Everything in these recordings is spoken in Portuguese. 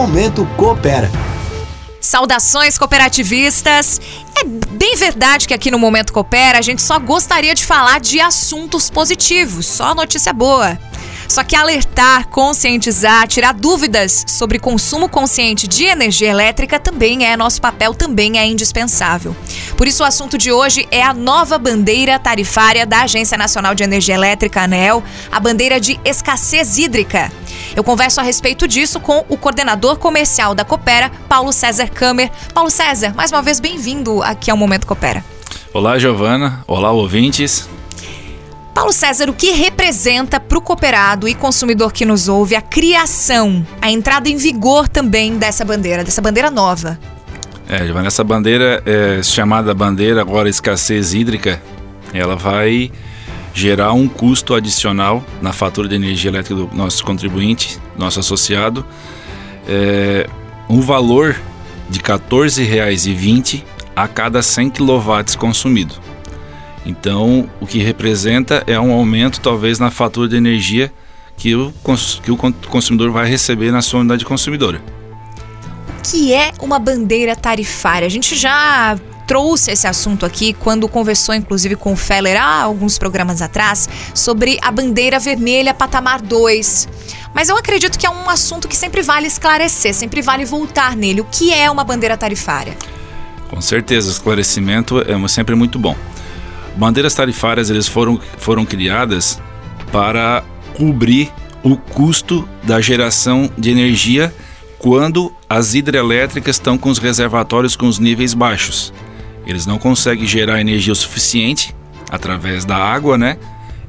Momento Coopera. Saudações cooperativistas! É bem verdade que aqui no Momento Coopera a gente só gostaria de falar de assuntos positivos, só notícia boa. Só que alertar, conscientizar, tirar dúvidas sobre consumo consciente de energia elétrica também é nosso papel, também é indispensável. Por isso, o assunto de hoje é a nova bandeira tarifária da Agência Nacional de Energia Elétrica, ANEL, a bandeira de escassez hídrica. Eu converso a respeito disso com o coordenador comercial da Coopera, Paulo César Kammer. Paulo César, mais uma vez bem-vindo aqui ao Momento Coopera. Olá, Giovana. Olá, ouvintes. Paulo César, o que representa para o cooperado e consumidor que nos ouve a criação, a entrada em vigor também dessa bandeira, dessa bandeira nova? É, Giovana, essa bandeira é chamada bandeira agora escassez hídrica, ela vai gerar um custo adicional na fatura de energia elétrica do nosso contribuinte, nosso associado, é, um valor de R$ 14,20 a cada 100 kW consumido. Então, o que representa é um aumento, talvez, na fatura de energia que o, que o consumidor vai receber na sua unidade consumidora. O que é uma bandeira tarifária? A gente já trouxe esse assunto aqui quando conversou, inclusive, com o Feller há alguns programas atrás, sobre a bandeira vermelha patamar 2. Mas eu acredito que é um assunto que sempre vale esclarecer, sempre vale voltar nele. O que é uma bandeira tarifária? Com certeza, esclarecimento é sempre muito bom. Bandeiras tarifárias eles foram, foram criadas para cobrir o custo da geração de energia quando as hidrelétricas estão com os reservatórios com os níveis baixos. Eles não conseguem gerar energia o suficiente através da água, né?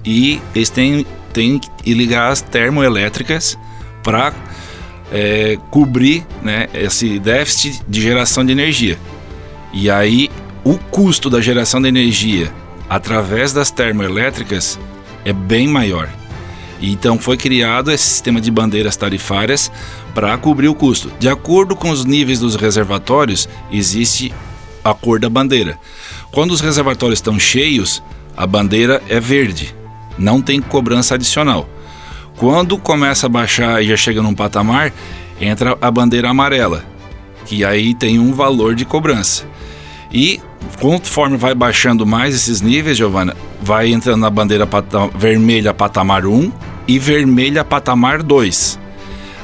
E eles têm, têm que ligar as termoelétricas para é, cobrir né, esse déficit de geração de energia. E aí o custo da geração de energia através das termoelétricas é bem maior. Então foi criado esse sistema de bandeiras tarifárias para cobrir o custo. De acordo com os níveis dos reservatórios, existe a cor da bandeira. Quando os reservatórios estão cheios, a bandeira é verde, não tem cobrança adicional. Quando começa a baixar e já chega num patamar, entra a bandeira amarela, que aí tem um valor de cobrança. E conforme vai baixando mais esses níveis, Giovana, vai entrando na bandeira pata vermelha patamar 1 e vermelha patamar 2.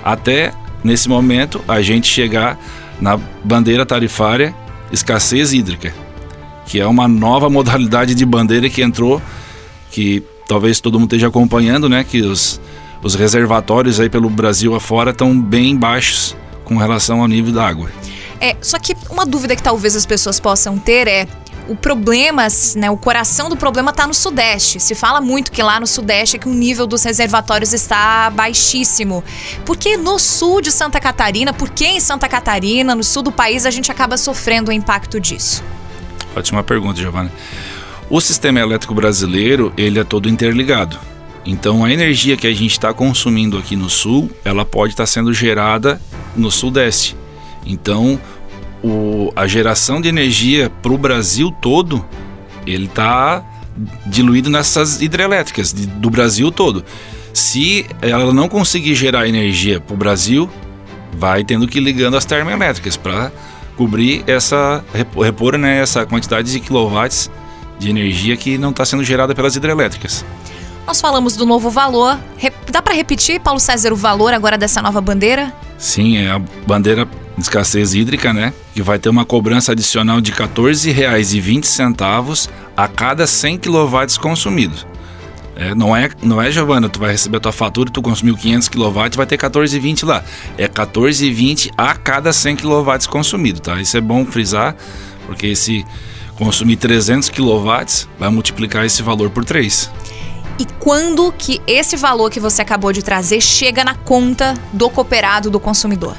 Até nesse momento a gente chegar na bandeira tarifária escassez hídrica, que é uma nova modalidade de bandeira que entrou, que talvez todo mundo esteja acompanhando, né, que os, os reservatórios aí pelo Brasil afora estão bem baixos com relação ao nível da água. É, só que uma dúvida que talvez as pessoas possam ter é o problema, né, o coração do problema está no Sudeste. Se fala muito que lá no Sudeste é que o nível dos reservatórios está baixíssimo. Por que no sul de Santa Catarina, por que em Santa Catarina, no sul do país, a gente acaba sofrendo o impacto disso? Ótima pergunta, Giovanni. O sistema elétrico brasileiro, ele é todo interligado. Então, a energia que a gente está consumindo aqui no sul, ela pode estar tá sendo gerada no sudeste. Então, o, a geração de energia para o Brasil todo, ele está diluído nessas hidrelétricas de, do Brasil todo. Se ela não conseguir gerar energia para o Brasil, vai tendo que ir ligando as termoelétricas para cobrir essa repor né, essa quantidade de quilowatts de energia que não está sendo gerada pelas hidrelétricas. Nós falamos do novo valor. Dá para repetir, Paulo César, o valor agora dessa nova bandeira? Sim, é a bandeira de escassez hídrica, né? Que vai ter uma cobrança adicional de R$ 14,20 a cada 100 kW consumidos. É, não é, não é, Giovana, tu vai receber a tua fatura, tu consumiu 500 kW, vai ter 14,20 lá. É 14,20 a cada 100 kW consumido, tá? Isso é bom frisar, porque se consumir 300 kW, vai multiplicar esse valor por 3 e quando que esse valor que você acabou de trazer chega na conta do cooperado, do consumidor?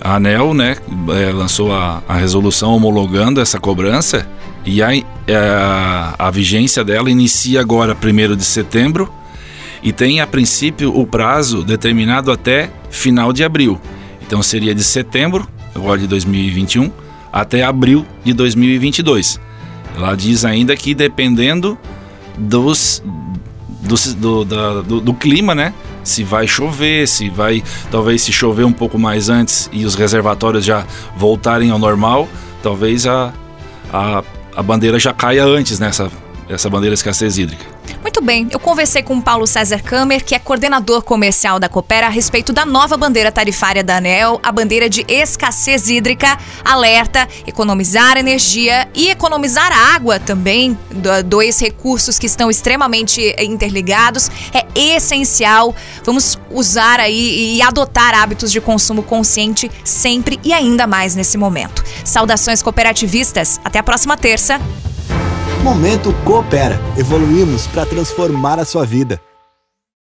A ANEL né, é, lançou a, a, resolução homologando essa cobrança e a, a, é, a vigência dela inicia agora 1 de setembro e tem a princípio o prazo determinado até final de abril. Então seria de setembro, agora de 2021, até abril de 2022. Ela diz ainda que dependendo dos, do, do, do, do clima, né? se vai chover, se vai, talvez se chover um pouco mais antes e os reservatórios já voltarem ao normal, talvez a, a, a bandeira já caia antes nessa essa bandeira de escassez hídrica. Muito bem, eu conversei com o Paulo César Kammer, que é coordenador comercial da Coopera, a respeito da nova bandeira tarifária da ANEL, a bandeira de escassez hídrica, alerta, economizar energia e economizar água também, dois recursos que estão extremamente interligados, é essencial. Vamos usar aí e adotar hábitos de consumo consciente sempre e ainda mais nesse momento. Saudações cooperativistas, até a próxima terça. Momento Coopera. Evoluímos para transformar a sua vida.